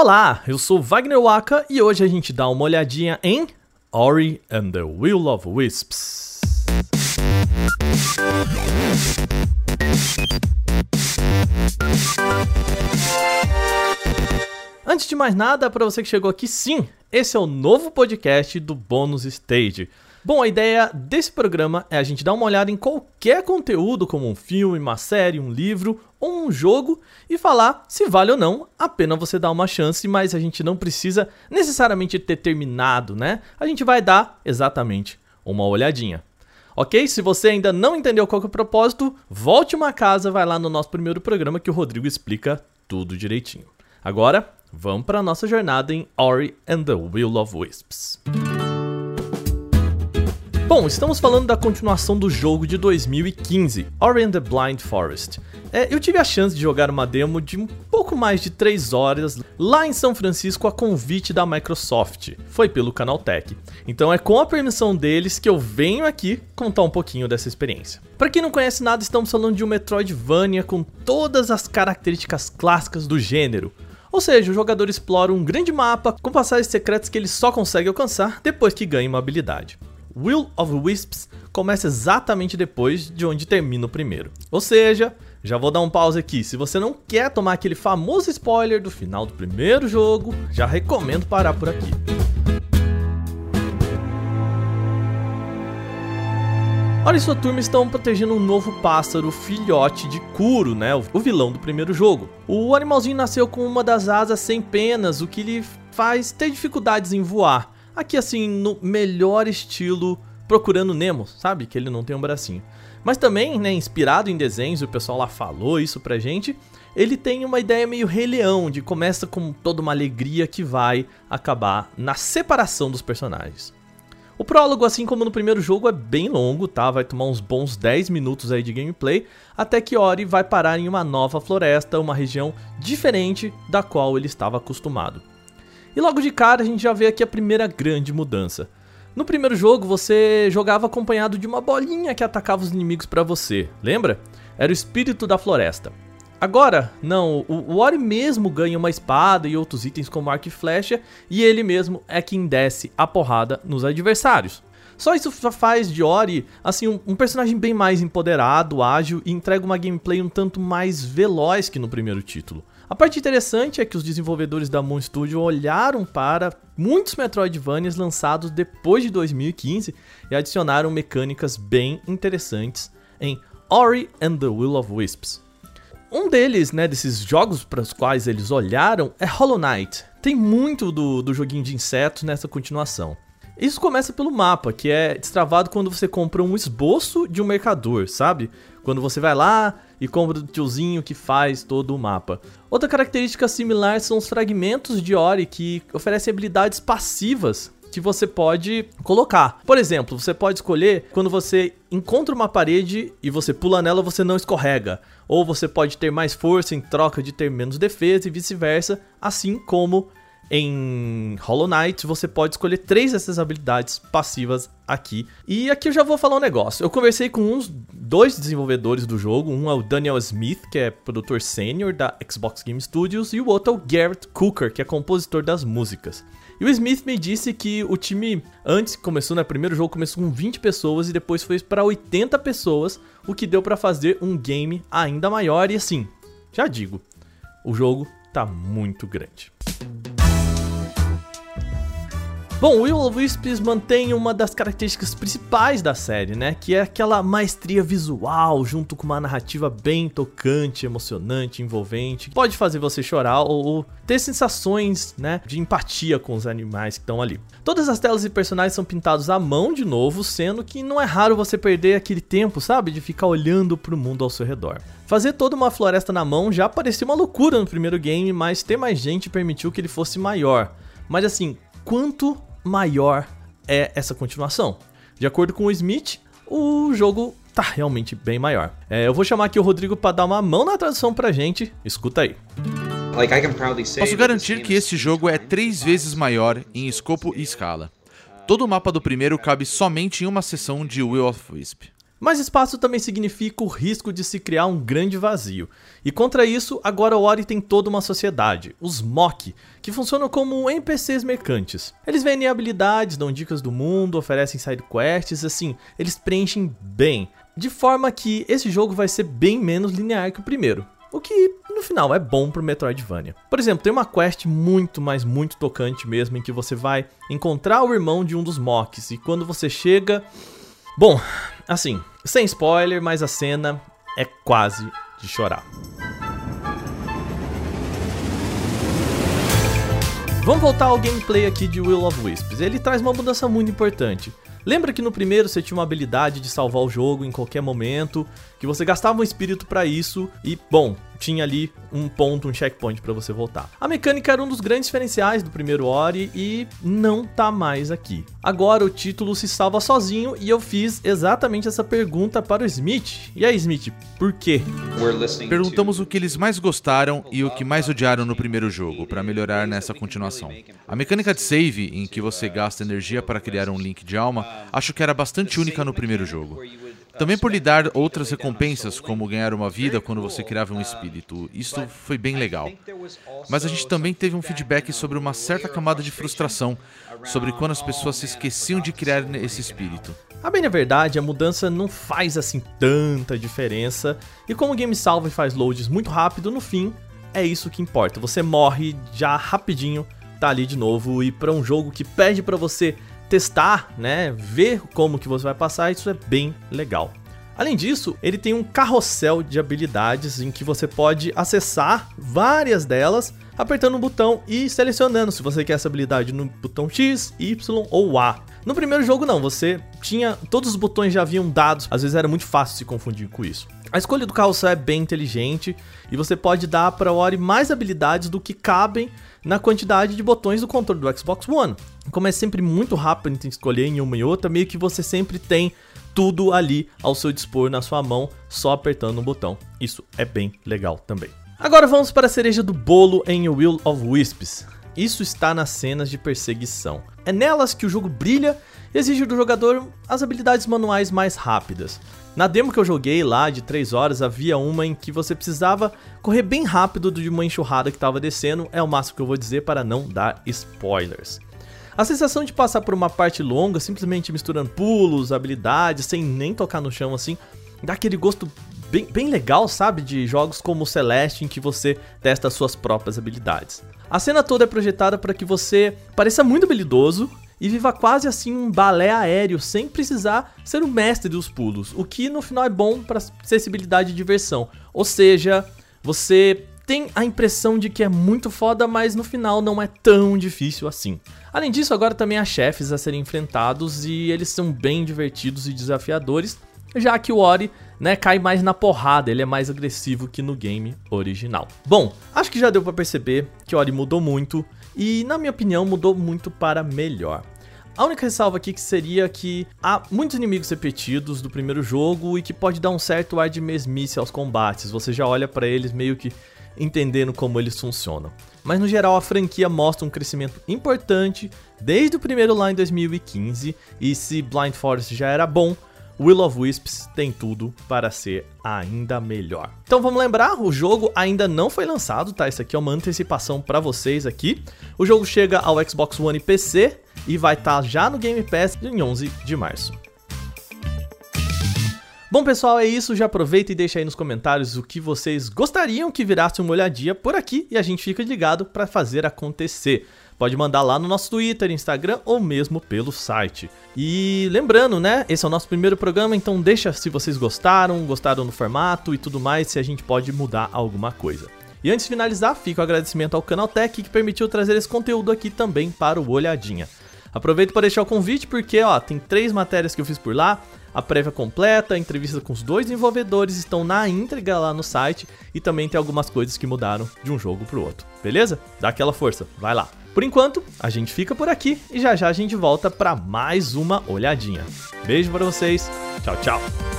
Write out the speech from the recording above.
Olá, eu sou Wagner Waka e hoje a gente dá uma olhadinha em Ori and the Will of Wisps. Antes de mais nada, para você que chegou aqui, sim, esse é o novo podcast do Bônus Stage. Bom, a ideia desse programa é a gente dar uma olhada em qualquer conteúdo, como um filme, uma série, um livro ou um jogo, e falar se vale ou não a pena você dar uma chance, mas a gente não precisa necessariamente ter terminado, né? A gente vai dar exatamente uma olhadinha. Ok? Se você ainda não entendeu qual é o propósito, volte uma casa, vai lá no nosso primeiro programa que o Rodrigo explica tudo direitinho. Agora, vamos para a nossa jornada em Ori and the Will of Wisps. Bom, estamos falando da continuação do jogo de 2015, Ori and the Blind Forest. É, eu tive a chance de jogar uma demo de um pouco mais de 3 horas lá em São Francisco a convite da Microsoft. Foi pelo Canaltech. Então é com a permissão deles que eu venho aqui contar um pouquinho dessa experiência. Para quem não conhece nada, estamos falando de um Metroidvania com todas as características clássicas do gênero. Ou seja, o jogador explora um grande mapa com passagens secretas que ele só consegue alcançar depois que ganha uma habilidade. Will of Wisps começa exatamente depois de onde termina o primeiro. Ou seja, já vou dar um pause aqui. Se você não quer tomar aquele famoso spoiler do final do primeiro jogo, já recomendo parar por aqui. Ora e sua turma estão protegendo um novo pássaro, filhote de Kuro, né? O vilão do primeiro jogo. O animalzinho nasceu com uma das asas sem penas, o que lhe faz ter dificuldades em voar. Aqui, assim, no melhor estilo Procurando Nemo, sabe? Que ele não tem um bracinho. Mas também, né, inspirado em desenhos, o pessoal lá falou isso pra gente. Ele tem uma ideia meio Rei Leão, de começa com toda uma alegria que vai acabar na separação dos personagens. O prólogo, assim como no primeiro jogo, é bem longo, tá? Vai tomar uns bons 10 minutos aí de gameplay, até que Ori vai parar em uma nova floresta, uma região diferente da qual ele estava acostumado. E logo de cara a gente já vê aqui a primeira grande mudança. No primeiro jogo você jogava acompanhado de uma bolinha que atacava os inimigos para você, lembra? Era o espírito da floresta. Agora, não, o Ori mesmo ganha uma espada e outros itens como arco e flecha, e ele mesmo é quem desce a porrada nos adversários. Só isso faz de Ori, assim, um, um, personagem bem mais empoderado, ágil e entrega uma gameplay um tanto mais veloz que no primeiro título. A parte interessante é que os desenvolvedores da Moon Studio olharam para muitos Metroidvanias lançados depois de 2015 e adicionaram mecânicas bem interessantes em Ori and the Will of Wisps. Um deles, né, desses jogos para os quais eles olharam é Hollow Knight. Tem muito do, do joguinho de insetos nessa continuação. Isso começa pelo mapa, que é destravado quando você compra um esboço de um mercador, sabe? Quando você vai lá e compra o tiozinho que faz todo o mapa. Outra característica similar são os fragmentos de Ori que oferecem habilidades passivas que você pode colocar. Por exemplo, você pode escolher quando você encontra uma parede e você pula nela, você não escorrega. Ou você pode ter mais força em troca de ter menos defesa e vice-versa, assim como em Hollow Knight, você pode escolher três dessas habilidades passivas aqui. E aqui eu já vou falar um negócio. Eu conversei com uns dois desenvolvedores do jogo. Um é o Daniel Smith, que é produtor sênior da Xbox Game Studios, e o outro é o Garrett Cooker, que é compositor das músicas. E o Smith me disse que o time antes começou, né, primeiro jogo começou com 20 pessoas e depois foi para 80 pessoas, o que deu para fazer um game ainda maior e assim, já digo, o jogo tá muito grande. Bom, Will of Wisps mantém uma das características principais da série, né? Que é aquela maestria visual, junto com uma narrativa bem tocante, emocionante, envolvente. Pode fazer você chorar ou, ou ter sensações, né? De empatia com os animais que estão ali. Todas as telas e personagens são pintados à mão de novo, sendo que não é raro você perder aquele tempo, sabe? De ficar olhando para o mundo ao seu redor. Fazer toda uma floresta na mão já parecia uma loucura no primeiro game, mas ter mais gente permitiu que ele fosse maior. Mas assim, quanto maior é essa continuação. De acordo com o Smith, o jogo tá realmente bem maior. É, eu vou chamar aqui o Rodrigo para dar uma mão na tradução pra gente. Escuta aí. Posso garantir que este jogo é três vezes maior em escopo e escala. Todo o mapa do primeiro cabe somente em uma seção de Will of Wisp. Mas espaço também significa o risco de se criar um grande vazio. E contra isso, agora o Ori tem toda uma sociedade, os Mok, que funcionam como NPCs mercantes. Eles vendem habilidades, dão dicas do mundo, oferecem side quests, assim, eles preenchem bem, de forma que esse jogo vai ser bem menos linear que o primeiro. O que, no final, é bom pro Metroidvania. Por exemplo, tem uma quest muito, mas muito tocante mesmo, em que você vai encontrar o irmão de um dos Moks, e quando você chega... Bom, assim, sem spoiler, mas a cena é quase de chorar. Vamos voltar ao gameplay aqui de Will of Wisps. Ele traz uma mudança muito importante. Lembra que no primeiro você tinha uma habilidade de salvar o jogo em qualquer momento, que você gastava um espírito para isso e, bom, tinha ali um ponto, um checkpoint para você voltar. A mecânica era um dos grandes diferenciais do primeiro Ori e não tá mais aqui. Agora o título se salva sozinho e eu fiz exatamente essa pergunta para o Smith. E aí, Smith, por quê? Perguntamos o que eles mais gostaram e o que mais odiaram no primeiro jogo, para melhorar nessa continuação. A mecânica de save, em que você gasta energia para criar um link de alma, acho que era bastante única no primeiro jogo. Também por lhe dar outras recompensas, como ganhar uma vida quando você criava um espírito. Isso foi bem legal. Mas a gente também teve um feedback sobre uma certa camada de frustração, sobre quando as pessoas se esqueciam de criar esse espírito. A bem na verdade, a mudança não faz assim tanta diferença, e como o game salva e faz loads muito rápido, no fim, é isso que importa. Você morre já rapidinho, tá ali de novo, e para um jogo que pede para você testar, né, ver como que você vai passar, isso é bem legal. Além disso, ele tem um carrossel de habilidades em que você pode acessar várias delas apertando um botão e selecionando se você quer essa habilidade no botão X, Y ou A. No primeiro jogo não, você tinha todos os botões já haviam dados, às vezes era muito fácil se confundir com isso. A escolha do carrossel é bem inteligente e você pode dar para o Ori mais habilidades do que cabem na quantidade de botões do controle do Xbox One. Como é sempre muito rápido em escolher em uma e outra, meio que você sempre tem tudo ali ao seu dispor na sua mão, só apertando um botão. Isso é bem legal também. Agora vamos para a cereja do bolo em Will of Wisps. Isso está nas cenas de perseguição. É nelas que o jogo brilha e exige do jogador as habilidades manuais mais rápidas. Na demo que eu joguei lá de 3 horas, havia uma em que você precisava correr bem rápido de uma enxurrada que estava descendo, é o máximo que eu vou dizer para não dar spoilers. A sensação de passar por uma parte longa, simplesmente misturando pulos, habilidades, sem nem tocar no chão assim, dá aquele gosto bem, bem legal, sabe? De jogos como Celeste, em que você testa suas próprias habilidades. A cena toda é projetada para que você pareça muito habilidoso e viva quase assim um balé aéreo sem precisar ser o mestre dos pulos, o que no final é bom para acessibilidade e diversão. Ou seja, você tem a impressão de que é muito foda, mas no final não é tão difícil assim. Além disso, agora também há chefes a serem enfrentados e eles são bem divertidos e desafiadores, já que o Ori né, cai mais na porrada, ele é mais agressivo que no game original. Bom, acho que já deu para perceber que Ori mudou muito e, na minha opinião, mudou muito para melhor. A única ressalva aqui que seria que há muitos inimigos repetidos do primeiro jogo e que pode dar um certo ar de mesmice aos combates. Você já olha para eles meio que entendendo como eles funcionam. Mas no geral a franquia mostra um crescimento importante desde o primeiro lá em 2015 e se Blind Forest já era bom, Will of Wisps tem tudo para ser ainda melhor. Então vamos lembrar, o jogo ainda não foi lançado, tá? Isso aqui é uma antecipação para vocês aqui. O jogo chega ao Xbox One e PC e vai estar tá já no Game Pass em 11 de março. Bom pessoal, é isso, já aproveita e deixa aí nos comentários o que vocês gostariam que virasse uma olhadinha por aqui e a gente fica ligado para fazer acontecer. Pode mandar lá no nosso Twitter, Instagram ou mesmo pelo site. E lembrando, né? Esse é o nosso primeiro programa, então deixa se vocês gostaram, gostaram do formato e tudo mais, se a gente pode mudar alguma coisa. E antes de finalizar, fica o agradecimento ao Canaltech que permitiu trazer esse conteúdo aqui também para o Olhadinha. Aproveito para deixar o convite porque, ó, tem três matérias que eu fiz por lá. A prévia completa, a entrevista com os dois desenvolvedores estão na íntegra lá no site e também tem algumas coisas que mudaram de um jogo para o outro. Beleza? Dá aquela força, vai lá. Por enquanto, a gente fica por aqui e já já a gente volta para mais uma olhadinha. Beijo para vocês. Tchau, tchau.